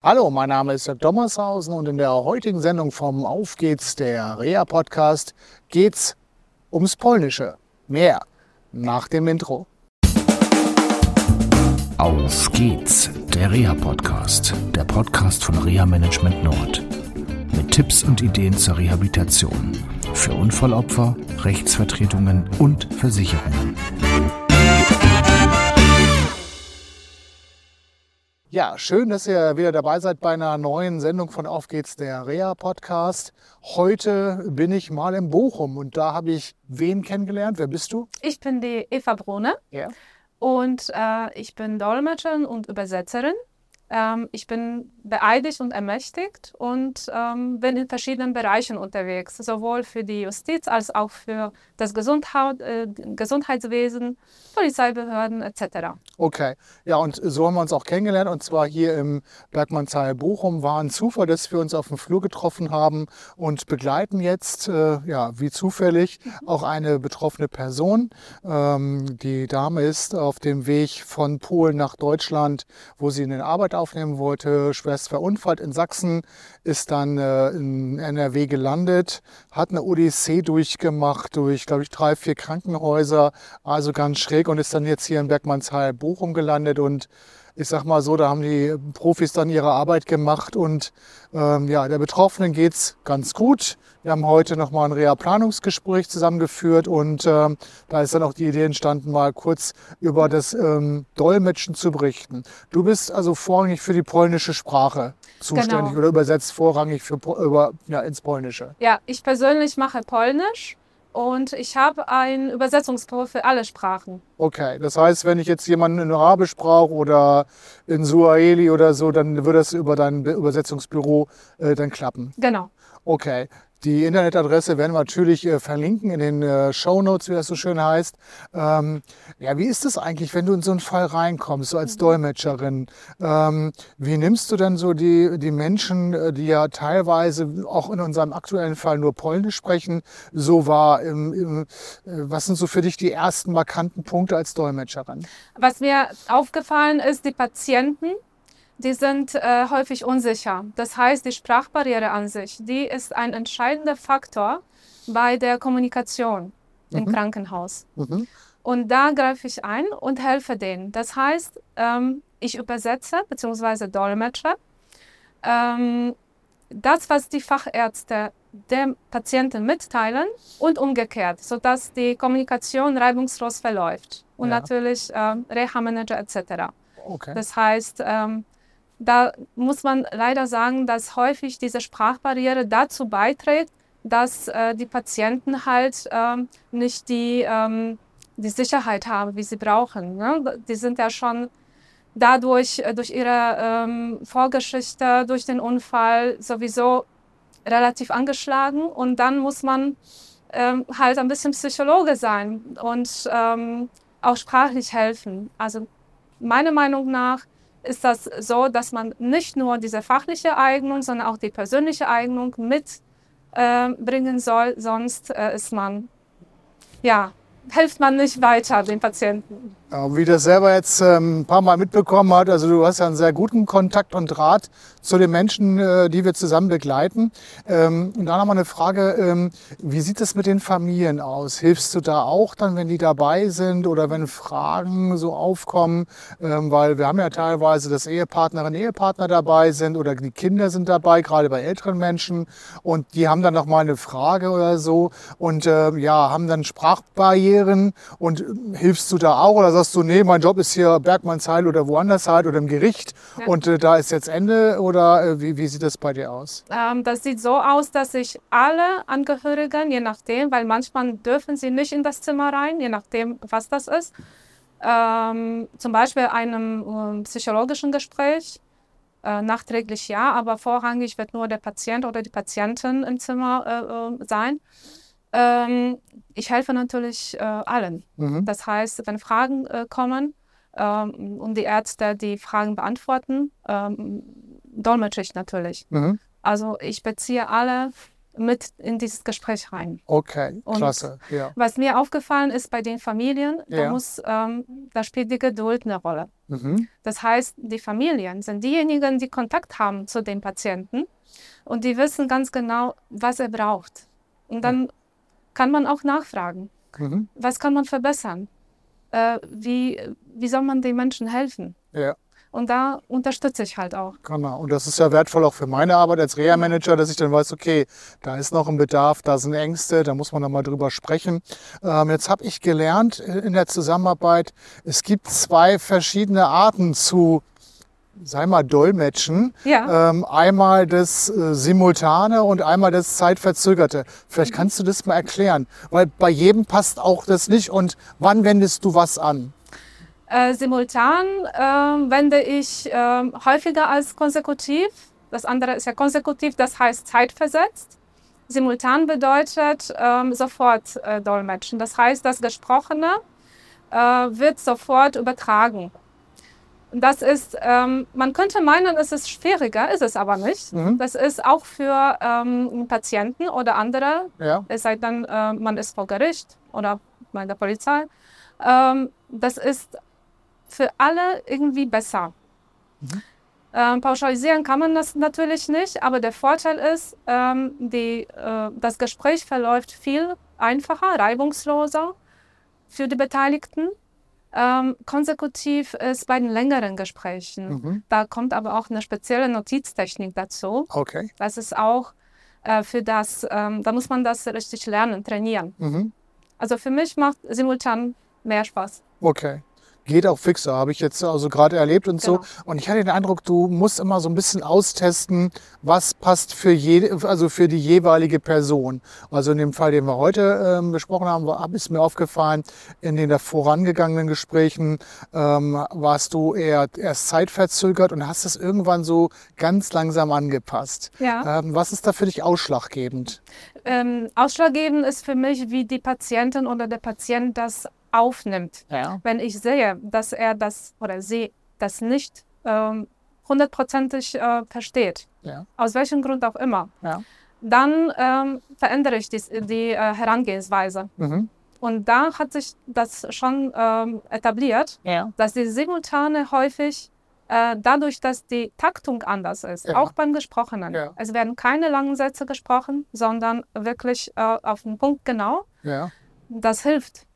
Hallo, mein Name ist Jörg Dommershausen und in der heutigen Sendung vom Auf geht's, der Rea-Podcast, geht's ums Polnische. Mehr nach dem Intro. Auf geht's, der Rea-Podcast, der Podcast von Rea Management Nord. Mit Tipps und Ideen zur Rehabilitation für Unfallopfer, Rechtsvertretungen und Versicherungen. Ja, schön, dass ihr wieder dabei seid bei einer neuen Sendung von Auf geht's, der Rea Podcast. Heute bin ich mal in Bochum und da habe ich wen kennengelernt. Wer bist du? Ich bin die Eva Brune Ja. und äh, ich bin Dolmetscherin und Übersetzerin. Ähm, ich bin beeidigt und ermächtigt und ähm, bin in verschiedenen Bereichen unterwegs, sowohl für die Justiz als auch für das Gesundheit, äh, Gesundheitswesen, Polizeibehörden etc. Okay, ja, und so haben wir uns auch kennengelernt und zwar hier im Bergmannsheil Bochum. War ein Zufall, dass wir uns auf dem Flur getroffen haben und begleiten jetzt, äh, ja, wie zufällig, auch eine betroffene Person. Ähm, die Dame ist auf dem Weg von Polen nach Deutschland, wo sie eine Arbeit aufnehmen wollte, schwerst verunfallt in Sachsen, ist dann äh, in NRW gelandet, hat eine Odyssee durchgemacht durch, glaube ich, drei, vier Krankenhäuser, also ganz schräg und ist dann jetzt hier in Bergmannsheil Bochum gelandet und ich sag mal so, da haben die Profis dann ihre Arbeit gemacht und ähm, ja, der Betroffenen geht's ganz gut. Wir haben heute nochmal ein Reha-Planungsgespräch zusammengeführt und ähm, da ist dann auch die Idee entstanden, mal kurz über das ähm, Dolmetschen zu berichten. Du bist also vorrangig für die polnische Sprache zuständig Genau. oder übersetzt vorrangig für, über, ja, ins Polnische. Ja, ich persönlich mache Polnisch und ich habe ein Übersetzungsbüro für alle Sprachen. Okay, das heißt, wenn ich jetzt jemanden in Arabisch brauche oder in Suaheli oder so, dann würde das über dein Be- Übersetzungsbüro äh, dann klappen. Genau. Okay. Die Internetadresse werden wir natürlich äh, verlinken in den äh, Show Notes, wie das so schön heißt. Ähm, ja, wie ist es eigentlich, wenn du in so einen Fall reinkommst, so als Dolmetscherin? Ähm, wie nimmst du denn so die, die Menschen, äh, die ja teilweise auch in unserem aktuellen Fall nur Polnisch sprechen, so wahr? Im, im, äh, was sind so für dich die ersten markanten Punkte als Dolmetscherin? Was mir aufgefallen ist, die Patienten, die sind äh, häufig unsicher. Das heißt, die Sprachbarriere an sich, die ist ein entscheidender Faktor bei der Kommunikation im Krankenhaus. Mhm. Und da greife ich ein und helfe denen. Das heißt, ähm, ich übersetze bzw. dolmetsche ähm, das, was die Fachärzte dem Patienten mitteilen und umgekehrt, sodass die Kommunikation reibungslos verläuft. Und Ja. natürlich ähm, Reha-Manager etc. Okay. Das heißt, ähm, da muss man leider sagen, dass häufig diese Sprachbarriere dazu beiträgt, dass äh, die Patienten halt ähm, nicht die, ähm, die Sicherheit haben, wie sie brauchen. Ne? Die sind ja schon dadurch, äh, durch ihre ähm, Vorgeschichte, durch den Unfall sowieso relativ angeschlagen und dann muss man ähm, halt ein bisschen Psychologe sein und ähm, auch sprachlich helfen. Also meiner Meinung nach ist das so, dass man nicht nur diese fachliche Eignung, sondern auch die persönliche Eignung mitbringen äh, bringen soll, sonst äh, ist man, ja, hilft man nicht weiter den Patienten. Ja, wie das selber jetzt ähm, ein paar Mal mitbekommen hat, also du hast ja einen sehr guten Kontakt und Draht zu den Menschen, äh, die wir zusammen begleiten. Ähm, und dann noch mal eine Frage, ähm, wie sieht es mit den Familien aus? Hilfst du da auch dann, wenn die dabei sind oder wenn Fragen so aufkommen? Ähm, weil wir haben ja teilweise, dass Ehepartnerinnen, Ehepartner dabei sind oder die Kinder sind dabei, gerade bei älteren Menschen. Und die haben dann noch mal eine Frage oder so und äh, ja, haben dann Sprachbarrieren und äh, hilfst du da auch oder sagst du, nee, mein Job ist hier Bergmannsheil oder woanders halt oder im Gericht Ja. und äh, da ist jetzt Ende oder äh, wie, wie sieht das bei dir aus? Ähm, das sieht so aus, dass ich alle Angehörigen, je nachdem, weil manchmal dürfen sie nicht in das Zimmer rein, je nachdem, was das ist, ähm, zum Beispiel einem ähm, psychologischen Gespräch, äh, nachträglich ja, aber vorrangig wird nur der Patient oder die Patientin im Zimmer äh, äh, sein. Ähm, ich helfe natürlich äh, allen. Mhm. Das heißt, wenn Fragen äh, kommen ähm, und die Ärzte die Fragen beantworten, ähm, dolmetsche ich natürlich. Mhm. Also ich beziehe alle mit in dieses Gespräch rein. Okay, Und klasse. Ja. Was mir aufgefallen ist bei den Familien, Ja. da, muss, ähm, da spielt die Geduld eine Rolle. Mhm. Das heißt, die Familien sind diejenigen, die Kontakt haben zu dem Patienten und die wissen ganz genau, was er braucht. Und dann kann man auch nachfragen, Mhm. was kann man verbessern? Äh, wie, wie soll man den Menschen helfen? Ja. Und da unterstütze ich halt auch. Genau. Und das ist ja wertvoll auch für meine Arbeit als Reha-Manager, dass ich dann weiß, okay, da ist noch ein Bedarf, da sind Ängste, da muss man dann mal drüber sprechen. Ähm, jetzt habe ich gelernt in der Zusammenarbeit, es gibt zwei verschiedene Arten zu, sei mal, Dolmetschen. Ja. Ähm, einmal das äh, Simultane und einmal das Zeitverzögerte. Vielleicht kannst du das mal erklären, weil bei jedem passt auch das nicht. Und wann wendest du was an? Äh, simultan äh, wende ich äh, häufiger als konsekutiv. Das andere ist ja konsekutiv, das heißt zeitversetzt. Simultan bedeutet ähm, sofort äh, dolmetschen. Das heißt, das Gesprochene äh, wird sofort übertragen. Das ist, ähm, man könnte meinen, es ist schwieriger, ist es aber nicht. Mhm. Das ist auch für ähm, Patienten oder andere Ja, es sei denn, äh, man ist vor Gericht oder bei der Polizei. Ähm, das ist für alle irgendwie besser. Ähm, pauschalisieren kann man das natürlich nicht, aber der Vorteil ist, ähm, die, äh, das Gespräch verläuft viel einfacher, reibungsloser für die Beteiligten. Ähm, konsekutiv ist bei den längeren Gesprächen. Mhm. Da kommt aber auch eine spezielle Notiztechnik dazu. okay. Das ist auch äh, für das, ähm, da muss man das richtig lernen, trainieren. Mhm. Also für mich macht simultan mehr Spaß. Okay. Geht auch fixer, habe ich jetzt also gerade erlebt und so. Genau. Und ich hatte den Eindruck, du musst immer so ein bisschen austesten, was passt für jede, also für die jeweilige Person. Also in dem Fall, den wir heute ähm, besprochen haben, war, ist mir aufgefallen, in den da vorangegangenen Gesprächen ähm, warst du eher erst zeitverzögert und hast es irgendwann so ganz langsam angepasst. Ja. Ähm, was ist da für dich ausschlaggebend? Ähm, ausschlaggebend ist für mich, wie die Patientin oder der Patient das aufnimmt. Ja. Wenn ich sehe, dass er das oder sie das nicht ähm, hundertprozentig äh, versteht, Ja. aus welchem Grund auch immer, Ja. dann ähm, verändere ich die, die äh, Herangehensweise. Mhm. Und da hat sich das schon ähm, etabliert, dass die Simultane häufig äh, dadurch, dass die Taktung anders ist, auch beim Gesprochenen. Es werden keine langen Sätze gesprochen, sondern wirklich äh, auf den Punkt genau. Das hilft.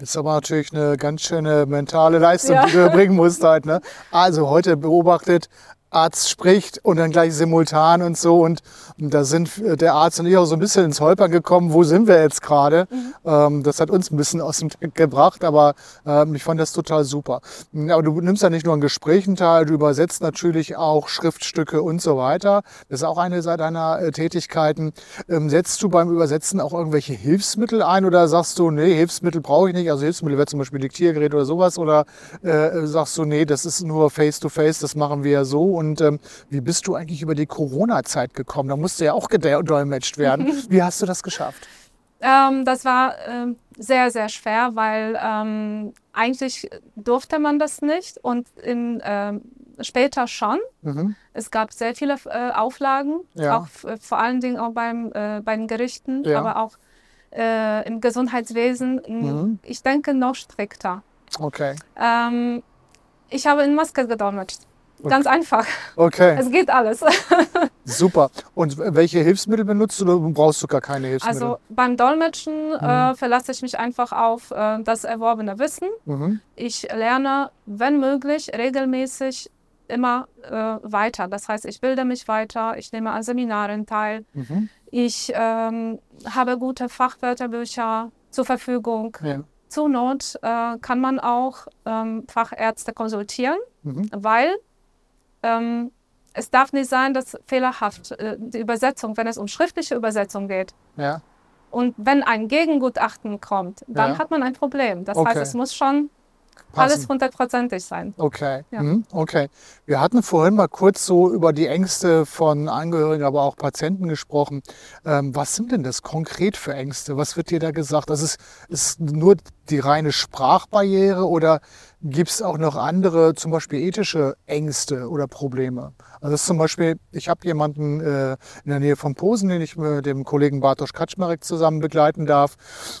Das ist aber natürlich eine ganz schöne mentale Leistung, Ja. die du erbringen musst halt. Ne? Also heute beobachtet, Arzt spricht und dann gleich simultan und so. Und, und da sind äh, der Arzt und ich auch so ein bisschen ins Holpern gekommen. Wo sind wir jetzt gerade? Ähm, das hat uns ein bisschen aus dem Trick gebracht, aber ähm, ich fand das total super. Mm, Aber du nimmst ja nicht nur an Gesprächen teil, du übersetzt natürlich auch Schriftstücke und so weiter. Das ist auch eine deiner äh, Tätigkeiten. Ähm, setzt du beim Übersetzen auch irgendwelche Hilfsmittel ein oder sagst du, nee, Hilfsmittel brauche ich nicht? Also Hilfsmittel wäre zum Beispiel Diktiergerät oder sowas oder äh, sagst du, nee, das ist nur Face-to-Face, das machen wir ja so. Und ähm, wie bist du eigentlich über die Corona-Zeit gekommen? Da musste ja auch gedolmetscht werden. Wie hast du das geschafft? Ähm, das war ähm, sehr, sehr schwer, weil ähm, eigentlich durfte man das nicht und in, ähm, später schon. Mhm. Es gab sehr viele äh, Auflagen, Ja. auch f- vor allen Dingen auch beim, äh, bei den Gerichten, Ja. aber auch äh, im Gesundheitswesen. Mhm. Ich denke noch strikter. Okay. Ähm, ich habe in Maske gedolmetscht. Ganz einfach. Okay, Es geht alles. super. Und welche Hilfsmittel benutzt du oder brauchst du gar keine Hilfsmittel? Also beim Dolmetschen äh, verlasse ich mich einfach auf äh, das erworbene Wissen. mhm. Ich lerne, wenn möglich, regelmäßig immer äh, weiter. Das heißt, ich bilde mich weiter, ich nehme an Seminaren teil, Mhm. ich ähm, habe gute Fachwörterbücher zur Verfügung. Ja. Zur Not äh, kann man auch ähm, Fachärzte konsultieren, Mhm. weil ähm, es darf nicht sein, dass fehlerhaft äh, die Übersetzung, wenn es um schriftliche Übersetzung geht, ja. und wenn ein Gegengutachten kommt, dann Ja. hat man ein Problem. Das Okay. heißt, es muss schon Passen. alles hundertprozentig sein. Okay. Ja. Mhm. okay. Wir hatten vorhin mal kurz so über die Ängste von Angehörigen, aber auch Patienten gesprochen. Ähm, was sind denn das konkret für Ängste? Was wird dir da gesagt? Das ist, ist nur die reine Sprachbarriere oder gibt es auch noch andere, zum Beispiel ethische Ängste oder Probleme? Also das ist zum Beispiel, ich habe jemanden äh, in der Nähe von Posen, den ich mit dem Kollegen Bartosz Kaczmarek zusammen begleiten darf.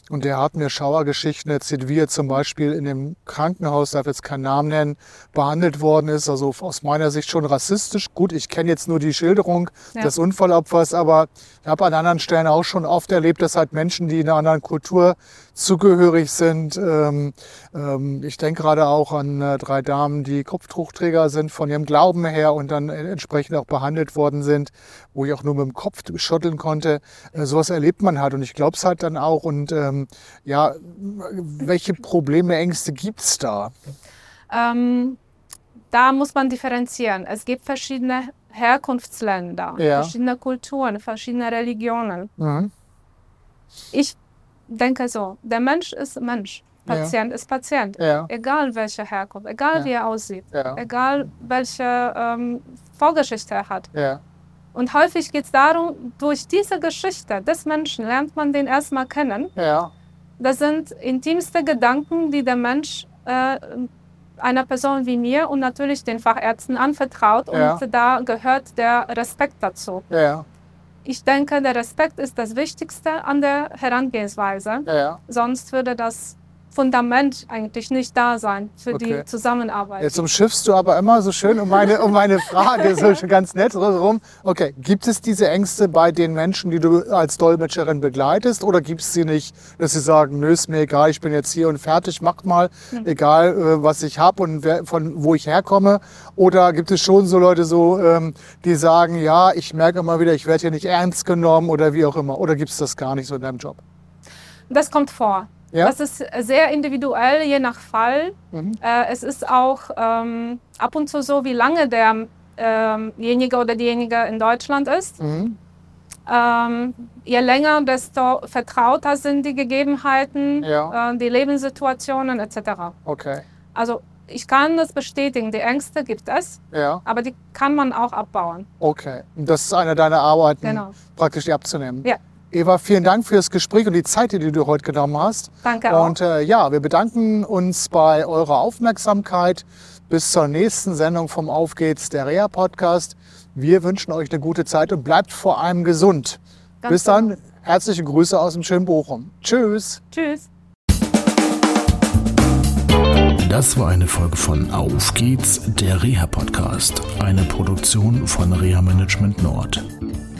Und der hat mir Schauergeschichten erzählt, wie er zum Beispiel in dem Krankenhaus, darf jetzt keinen Namen nennen, behandelt worden ist. Also aus meiner Sicht schon rassistisch. Gut, ich kenne jetzt nur die Schilderung ja. des Unfallopfers, aber ich habe an anderen Stellen auch schon oft erlebt, dass halt Menschen, die in einer anderen Kultur zugehörig sind, ähm, ähm, ich denke gerade auch an äh, drei Damen, die Kopftuchträger sind von ihrem Glauben her und dann entsprechend auch behandelt worden sind, wo ich auch nur mit dem Kopf schütteln konnte. Äh, sowas erlebt man halt und ich glaube es halt dann auch. Und ähm, ja, welche Probleme, Ängste gibt es da? Ähm, da muss man differenzieren. Es gibt verschiedene Herkunftsländer, ja. verschiedene Kulturen, verschiedene Religionen. Mhm. Ich denke so, der Mensch ist Mensch. Patient ja. ist Patient. Ja. Egal welche Herkunft, egal ja. wie er aussieht, egal welche ähm, Vorgeschichte er hat. Und häufig geht es darum, durch diese Geschichte des Menschen lernt man den erstmal kennen. Das sind intimste Gedanken, die der Mensch äh, einer Person wie mir und natürlich den Fachärzten anvertraut. Und da gehört der Respekt dazu. Ich denke, der Respekt ist das Wichtigste an der Herangehensweise. Sonst würde das Fundament eigentlich nicht da sein für okay. die Zusammenarbeit. Jetzt umschiffst du aber immer so schön um meine, um meine Frage, so schon ganz nett rum. Okay, gibt es diese Ängste bei den Menschen, die du als Dolmetscherin begleitest oder gibt es sie nicht, dass sie sagen, nö, ist mir egal, ich bin jetzt hier und fertig, macht mal, mhm. egal äh, was ich habe und wer, von wo ich herkomme? Oder gibt es schon so Leute so, ähm, die sagen, ja, ich merke immer wieder, ich werde hier nicht ernst genommen oder wie auch immer? Oder gibt es das gar nicht so in deinem Job? Das kommt vor. Ja? Das ist sehr individuell, je nach Fall. Mhm. Äh, es ist auch ähm, ab und zu so, wie lange derjenige ähm oder diejenige in Deutschland ist. Mhm. Ähm, je länger, desto vertrauter sind die Gegebenheiten, ja. äh, die Lebenssituationen etc. Okay. Also ich kann das bestätigen, die Ängste gibt es, ja. aber die kann man auch abbauen. Okay, und das ist eine deiner Arbeiten, genau. praktisch die abzunehmen. Ja. Eva, vielen Dank für das Gespräch und die Zeit, die du heute genommen hast. Danke auch. Und äh, ja, wir bedanken uns bei eurer Aufmerksamkeit. Bis zur nächsten Sendung vom Auf geht's, der Reha Podcast. Wir wünschen euch eine gute Zeit und bleibt vor allem gesund. Ganz Bis dann, genau. herzliche Grüße aus dem schönen Bochum. Tschüss. Tschüss. Das war eine Folge von Auf geht's, der Reha Podcast, eine Produktion von Reha Management Nord.